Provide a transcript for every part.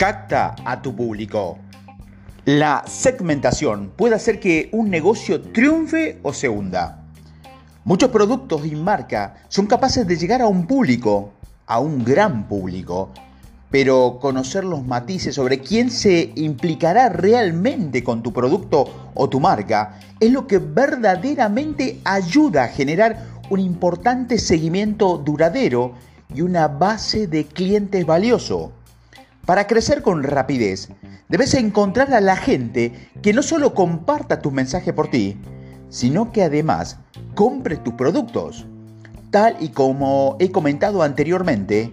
Capta a tu público. La segmentación puede hacer que un negocio triunfe o se hunda. Muchos productos y marcas son capaces de llegar a un público, a un gran público, pero conocer los matices sobre quién se implicará realmente con tu producto o tu marca es lo que verdaderamente ayuda a generar un importante seguimiento duradero y una base de clientes valioso. Para crecer con rapidez, debes encontrar a la gente que no solo comparta tu mensaje por ti, sino que además compre tus productos. Tal y como he comentado anteriormente,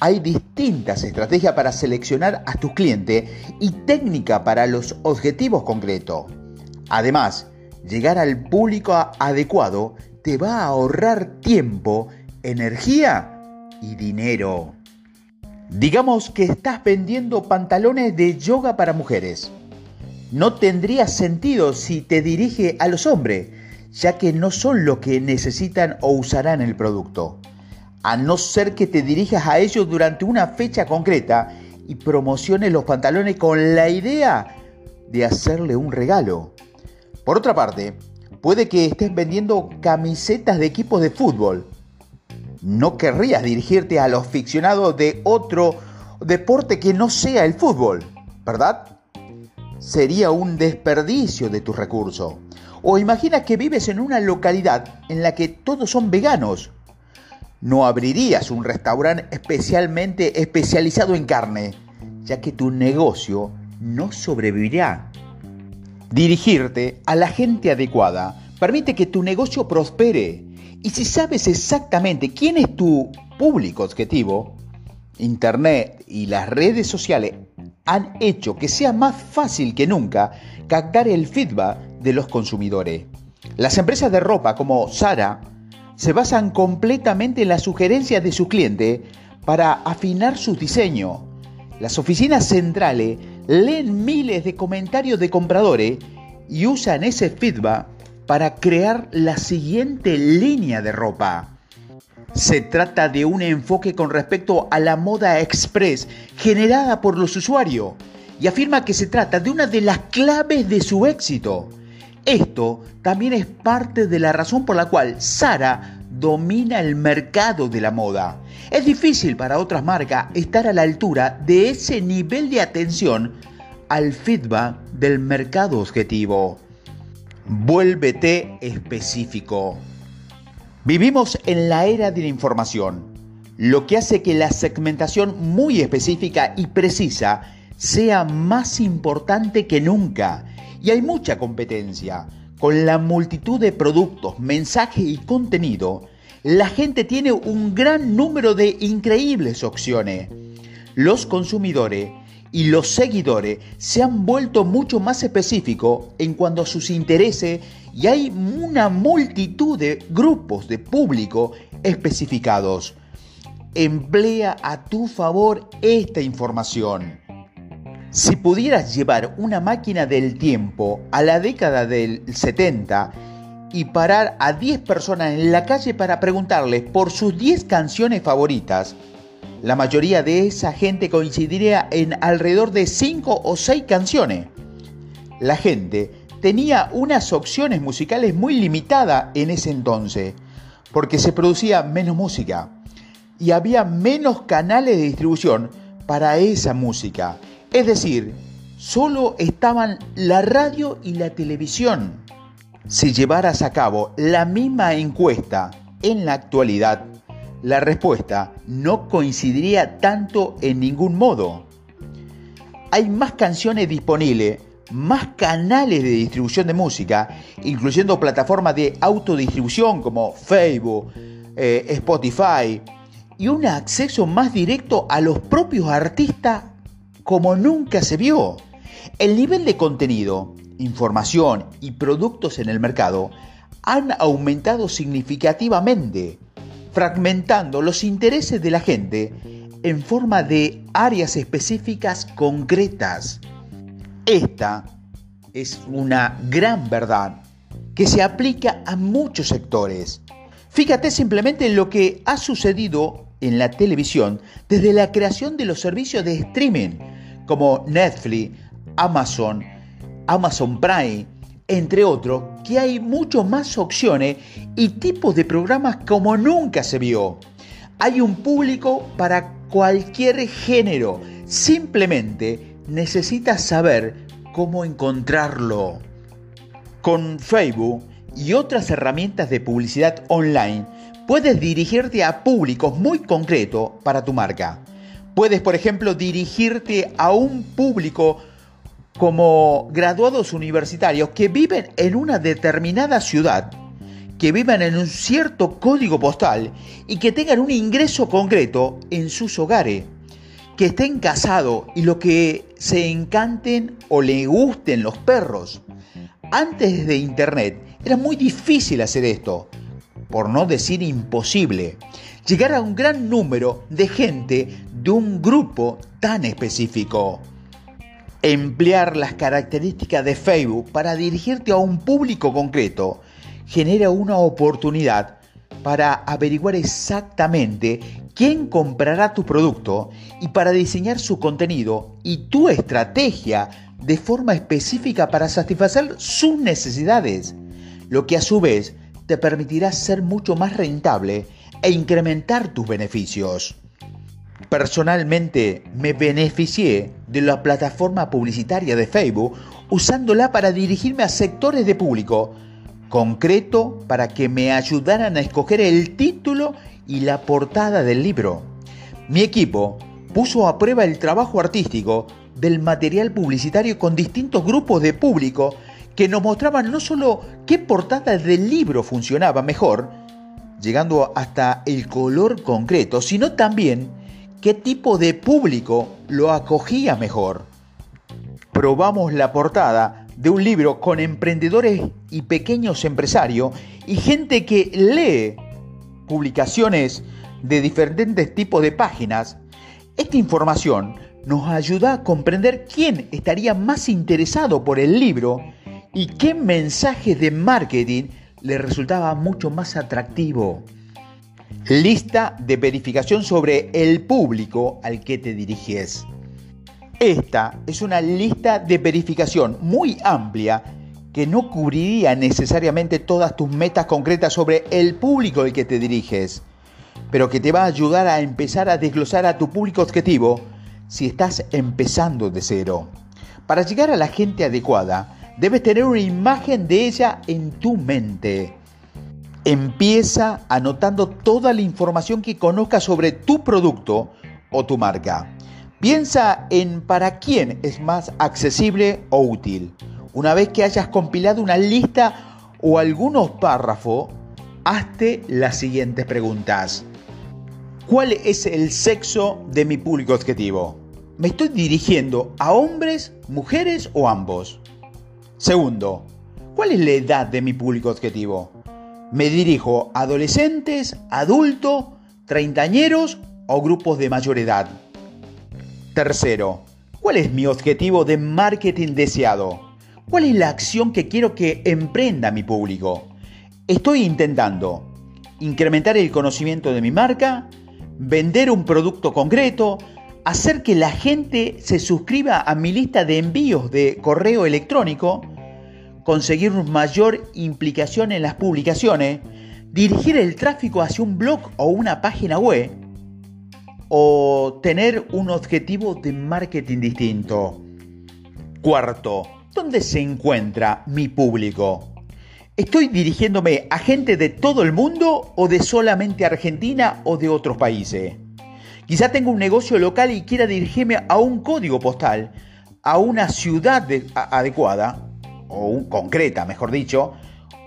hay distintas estrategias para seleccionar a tu cliente y técnica para los objetivos concretos. Además, llegar al público adecuado te va a ahorrar tiempo, energía y dinero. Digamos que estás vendiendo pantalones de yoga para mujeres. No tendría sentido si te dirige a los hombres, ya que no son lo que necesitan o usarán el producto. A no ser que te dirijas a ellos durante una fecha concreta y promociones los pantalones con la idea de hacerle un regalo. Por otra parte, puede que estés vendiendo camisetas de equipos de fútbol no querrías dirigirte a los aficionados de otro deporte que no sea el fútbol, ¿verdad? Sería un desperdicio de tus recursos. O imagina que vives en una localidad en la que todos son veganos. No abrirías un restaurante especialmente especializado en carne, ya que tu negocio no sobrevivirá. Dirigirte a la gente adecuada permite que tu negocio prospere y si sabes exactamente quién es tu público objetivo, Internet y las redes sociales han hecho que sea más fácil que nunca captar el feedback de los consumidores. Las empresas de ropa como Zara se basan completamente en las sugerencias de sus clientes para afinar su diseño. Las oficinas centrales leen miles de comentarios de compradores y usan ese feedback para crear la siguiente línea de ropa. Se trata de un enfoque con respecto a la moda express generada por los usuarios y afirma que se trata de una de las claves de su éxito. Esto también es parte de la razón por la cual Sara domina el mercado de la moda. Es difícil para otras marcas estar a la altura de ese nivel de atención al feedback del mercado objetivo. Vuélvete específico. Vivimos en la era de la información, lo que hace que la segmentación muy específica y precisa sea más importante que nunca. Y hay mucha competencia. Con la multitud de productos, mensajes y contenido, la gente tiene un gran número de increíbles opciones. Los consumidores y los seguidores se han vuelto mucho más específicos en cuanto a sus intereses y hay una multitud de grupos de público especificados. Emplea a tu favor esta información. Si pudieras llevar una máquina del tiempo a la década del 70 y parar a 10 personas en la calle para preguntarles por sus 10 canciones favoritas, la mayoría de esa gente coincidiría en alrededor de 5 o 6 canciones. La gente tenía unas opciones musicales muy limitadas en ese entonces, porque se producía menos música y había menos canales de distribución para esa música. Es decir, solo estaban la radio y la televisión. Si llevaras a cabo la misma encuesta en la actualidad, la respuesta no coincidiría tanto en ningún modo. Hay más canciones disponibles, más canales de distribución de música, incluyendo plataformas de autodistribución como Facebook, eh, Spotify, y un acceso más directo a los propios artistas como nunca se vio. El nivel de contenido, información y productos en el mercado han aumentado significativamente fragmentando los intereses de la gente en forma de áreas específicas concretas. Esta es una gran verdad que se aplica a muchos sectores. Fíjate simplemente en lo que ha sucedido en la televisión desde la creación de los servicios de streaming como Netflix, Amazon, Amazon Prime, entre otros, que hay muchas más opciones y tipos de programas como nunca se vio. Hay un público para cualquier género, simplemente necesitas saber cómo encontrarlo. Con Facebook y otras herramientas de publicidad online, puedes dirigirte a públicos muy concretos para tu marca. Puedes, por ejemplo, dirigirte a un público como graduados universitarios que viven en una determinada ciudad, que vivan en un cierto código postal y que tengan un ingreso concreto en sus hogares, que estén casados y lo que se encanten o le gusten los perros. Antes de Internet era muy difícil hacer esto, por no decir imposible, llegar a un gran número de gente de un grupo tan específico. Emplear las características de Facebook para dirigirte a un público concreto genera una oportunidad para averiguar exactamente quién comprará tu producto y para diseñar su contenido y tu estrategia de forma específica para satisfacer sus necesidades, lo que a su vez te permitirá ser mucho más rentable e incrementar tus beneficios. Personalmente me beneficié de la plataforma publicitaria de Facebook usándola para dirigirme a sectores de público concreto para que me ayudaran a escoger el título y la portada del libro. Mi equipo puso a prueba el trabajo artístico del material publicitario con distintos grupos de público que nos mostraban no solo qué portada del libro funcionaba mejor, llegando hasta el color concreto, sino también qué tipo de público lo acogía mejor. Probamos la portada de un libro con emprendedores y pequeños empresarios y gente que lee publicaciones de diferentes tipos de páginas. Esta información nos ayuda a comprender quién estaría más interesado por el libro y qué mensaje de marketing le resultaba mucho más atractivo. Lista de verificación sobre el público al que te diriges. Esta es una lista de verificación muy amplia que no cubriría necesariamente todas tus metas concretas sobre el público al que te diriges, pero que te va a ayudar a empezar a desglosar a tu público objetivo si estás empezando de cero. Para llegar a la gente adecuada, debes tener una imagen de ella en tu mente. Empieza anotando toda la información que conozcas sobre tu producto o tu marca. Piensa en para quién es más accesible o útil. Una vez que hayas compilado una lista o algunos párrafos, hazte las siguientes preguntas. ¿Cuál es el sexo de mi público objetivo? ¿Me estoy dirigiendo a hombres, mujeres o ambos? Segundo, ¿cuál es la edad de mi público objetivo? Me dirijo a adolescentes, adultos, treintañeros o grupos de mayor edad. Tercero, ¿cuál es mi objetivo de marketing deseado? ¿Cuál es la acción que quiero que emprenda mi público? Estoy intentando incrementar el conocimiento de mi marca, vender un producto concreto, hacer que la gente se suscriba a mi lista de envíos de correo electrónico, conseguir mayor implicación en las publicaciones, dirigir el tráfico hacia un blog o una página web, o tener un objetivo de marketing distinto. Cuarto, ¿dónde se encuentra mi público? ¿Estoy dirigiéndome a gente de todo el mundo o de solamente Argentina o de otros países? Quizá tenga un negocio local y quiera dirigirme a un código postal, a una ciudad adecuada, o concreta, mejor dicho,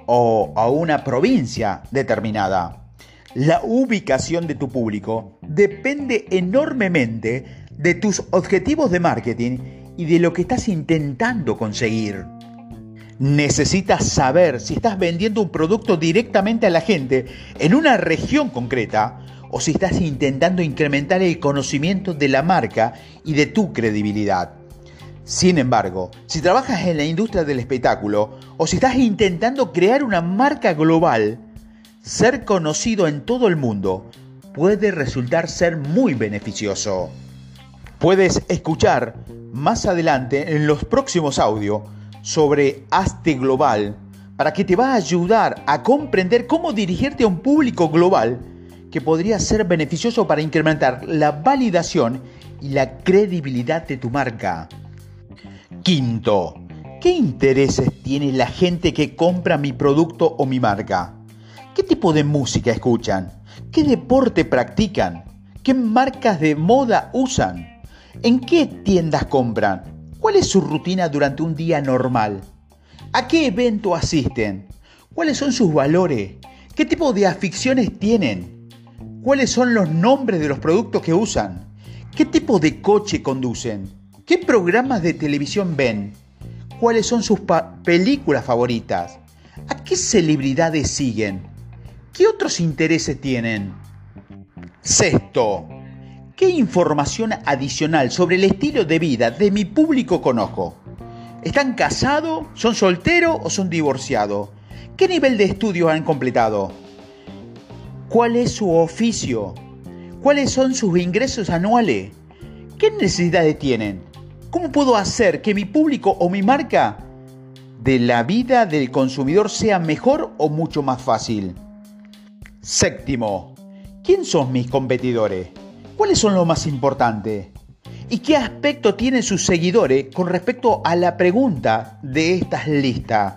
o a una provincia determinada. La ubicación de tu público depende enormemente de tus objetivos de marketing y de lo que estás intentando conseguir. Necesitas saber si estás vendiendo un producto directamente a la gente en una región concreta o si estás intentando incrementar el conocimiento de la marca y de tu credibilidad. Sin embargo, si trabajas en la industria del espectáculo o si estás intentando crear una marca global, ser conocido en todo el mundo puede resultar ser muy beneficioso. Puedes escuchar más adelante en los próximos audios sobre Aste Global para que te va a ayudar a comprender cómo dirigirte a un público global que podría ser beneficioso para incrementar la validación y la credibilidad de tu marca. Quinto, ¿qué intereses tiene la gente que compra mi producto o mi marca? ¿Qué tipo de música escuchan? ¿Qué deporte practican? ¿Qué marcas de moda usan? ¿En qué tiendas compran? ¿Cuál es su rutina durante un día normal? ¿A qué evento asisten? ¿Cuáles son sus valores? ¿Qué tipo de aficiones tienen? ¿Cuáles son los nombres de los productos que usan? ¿Qué tipo de coche conducen? ¿Qué programas de televisión ven? ¿Cuáles son sus películas favoritas? ¿A qué celebridades siguen? ¿Qué otros intereses tienen? Sexto, ¿Qué información adicional sobre el estilo de vida de mi público conozco? ¿Están casados? ¿Son solteros o son divorciados? ¿Qué nivel de estudios han completado? ¿Cuál es su oficio? ¿Cuáles son sus ingresos anuales? ¿Qué necesidades tienen? ¿Cómo puedo hacer que mi público o mi marca de la vida del consumidor sea mejor o mucho más fácil? Séptimo, ¿quién son mis competidores? ¿Cuáles son los más importantes? ¿Y qué aspecto tienen sus seguidores con respecto a la pregunta de estas listas?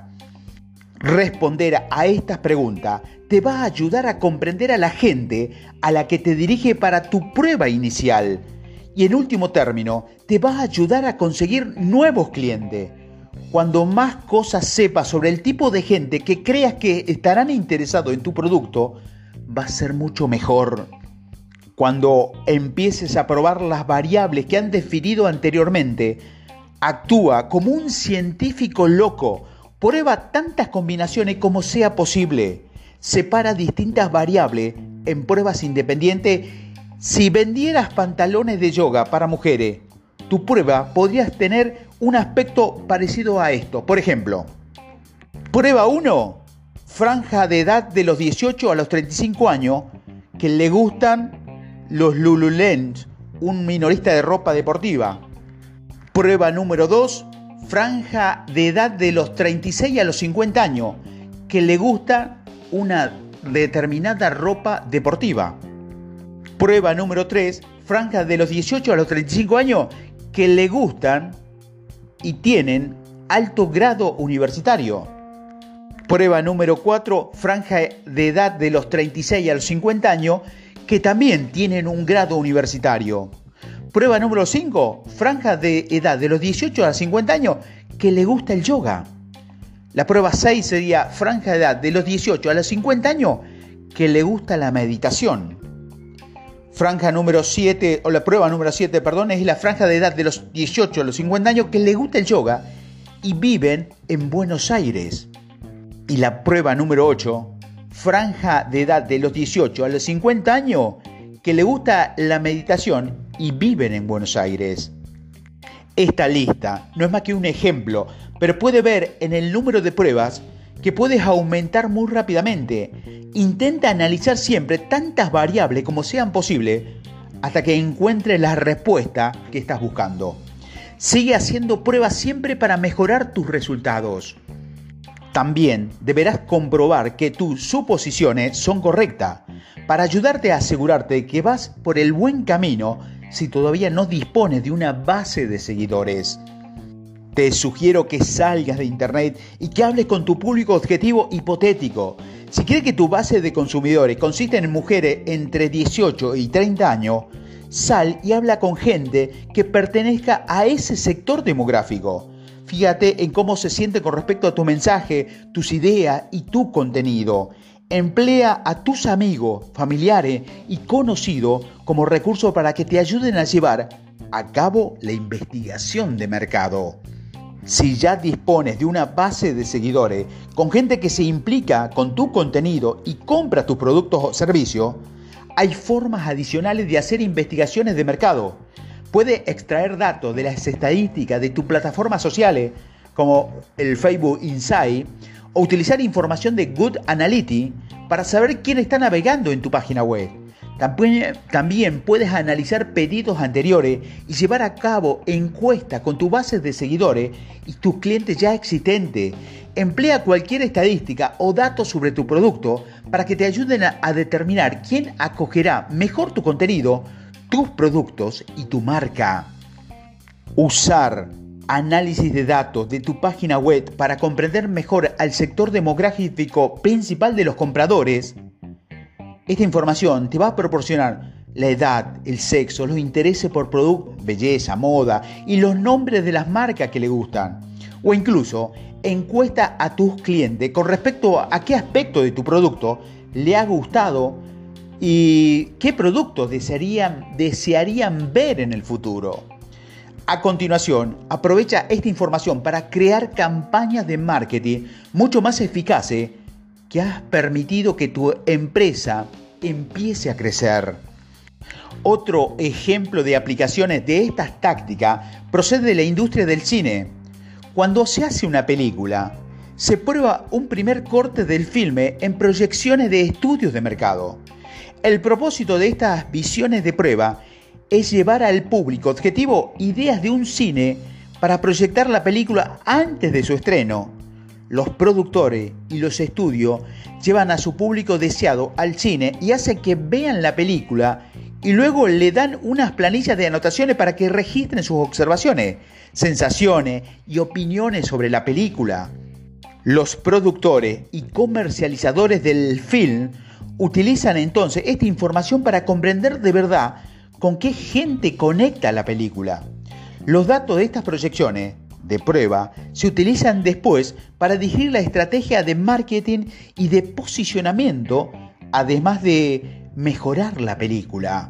Responder a estas preguntas te va a ayudar a comprender a la gente a la que te dirige para tu prueba inicial. Y en último término, te va a ayudar a conseguir nuevos clientes. Cuando más cosas sepas sobre el tipo de gente que creas que estarán interesados en tu producto, va a ser mucho mejor. Cuando empieces a probar las variables que han definido anteriormente, actúa como un científico loco. Prueba tantas combinaciones como sea posible. Separa distintas variables en pruebas independientes. Si vendieras pantalones de yoga para mujeres, tu prueba podrías tener un aspecto parecido a esto. Por ejemplo, prueba 1, franja de edad de los 18 a los 35 años que le gustan los Lululens, un minorista de ropa deportiva. Prueba número 2, franja de edad de los 36 a los 50 años, que le gusta una determinada ropa deportiva. Prueba número 3, franja de los 18 a los 35 años, que le gustan y tienen alto grado universitario. Prueba número 4, franja de edad de los 36 a los 50 años, que también tienen un grado universitario. Prueba número 5, franja de edad de los 18 a 50 años que le gusta el yoga. La prueba 6 sería franja de edad de los 18 a los 50 años que le gusta la meditación. Franja número 7, o la prueba número 7, perdón, es la franja de edad de los 18 a los 50 años que le gusta el yoga y viven en Buenos Aires. Y la prueba número 8 franja de edad de los 18 a los 50 años que le gusta la meditación y viven en Buenos Aires. Esta lista no es más que un ejemplo, pero puede ver en el número de pruebas que puedes aumentar muy rápidamente. Intenta analizar siempre tantas variables como sean posibles hasta que encuentres la respuesta que estás buscando. Sigue haciendo pruebas siempre para mejorar tus resultados. También deberás comprobar que tus suposiciones son correctas para ayudarte a asegurarte que vas por el buen camino si todavía no dispones de una base de seguidores. Te sugiero que salgas de internet y que hables con tu público objetivo hipotético. Si quieres que tu base de consumidores consiste en mujeres entre 18 y 30 años, sal y habla con gente que pertenezca a ese sector demográfico. Fíjate en cómo se siente con respecto a tu mensaje, tus ideas y tu contenido. Emplea a tus amigos, familiares y conocidos como recurso para que te ayuden a llevar a cabo la investigación de mercado. Si ya dispones de una base de seguidores con gente que se implica con tu contenido y compra tus productos o servicios, hay formas adicionales de hacer investigaciones de mercado puede extraer datos de las estadísticas de tus plataformas sociales, como el Facebook Insight, o utilizar información de Good Analytics para saber quién está navegando en tu página web. También, puedes analizar pedidos anteriores y llevar a cabo encuestas con tu base de seguidores y tus clientes ya existentes. Emplea cualquier estadística o datos sobre tu producto para que te ayuden a determinar quién acogerá mejor tu contenido, tus productos y tu marca. Usar análisis de datos de tu página web para comprender mejor al sector demográfico principal de los compradores esta información te va a proporcionar la edad, el sexo, los intereses por producto, belleza, moda y los nombres de las marcas que le gustan. O incluso encuesta a tus clientes con respecto a qué aspecto de tu producto le ha gustado y qué productos desearían, desearían ver en el futuro. A continuación, aprovecha esta información para crear campañas de marketing mucho más eficaces que has permitido que tu empresa empiece a crecer. Otro ejemplo de aplicaciones de estas tácticas procede de la industria del cine. Cuando se hace una película, se prueba un primer corte del filme en proyecciones de estudios de mercado. El propósito de estas visiones de prueba es llevar al público objetivo ideas de un cine para proyectar la película antes de su estreno los productores y los estudios llevan a su público deseado al cine y hacen que vean la película y luego le dan unas planillas de anotaciones para que registren sus observaciones, sensaciones y opiniones sobre la película. Los productores y comercializadores del film utilizan entonces esta información para comprender de verdad con qué gente conecta la película. Los datos de estas proyecciones de prueba se utilizan después para dirigir la estrategia de marketing y de posicionamiento, además de mejorar la película.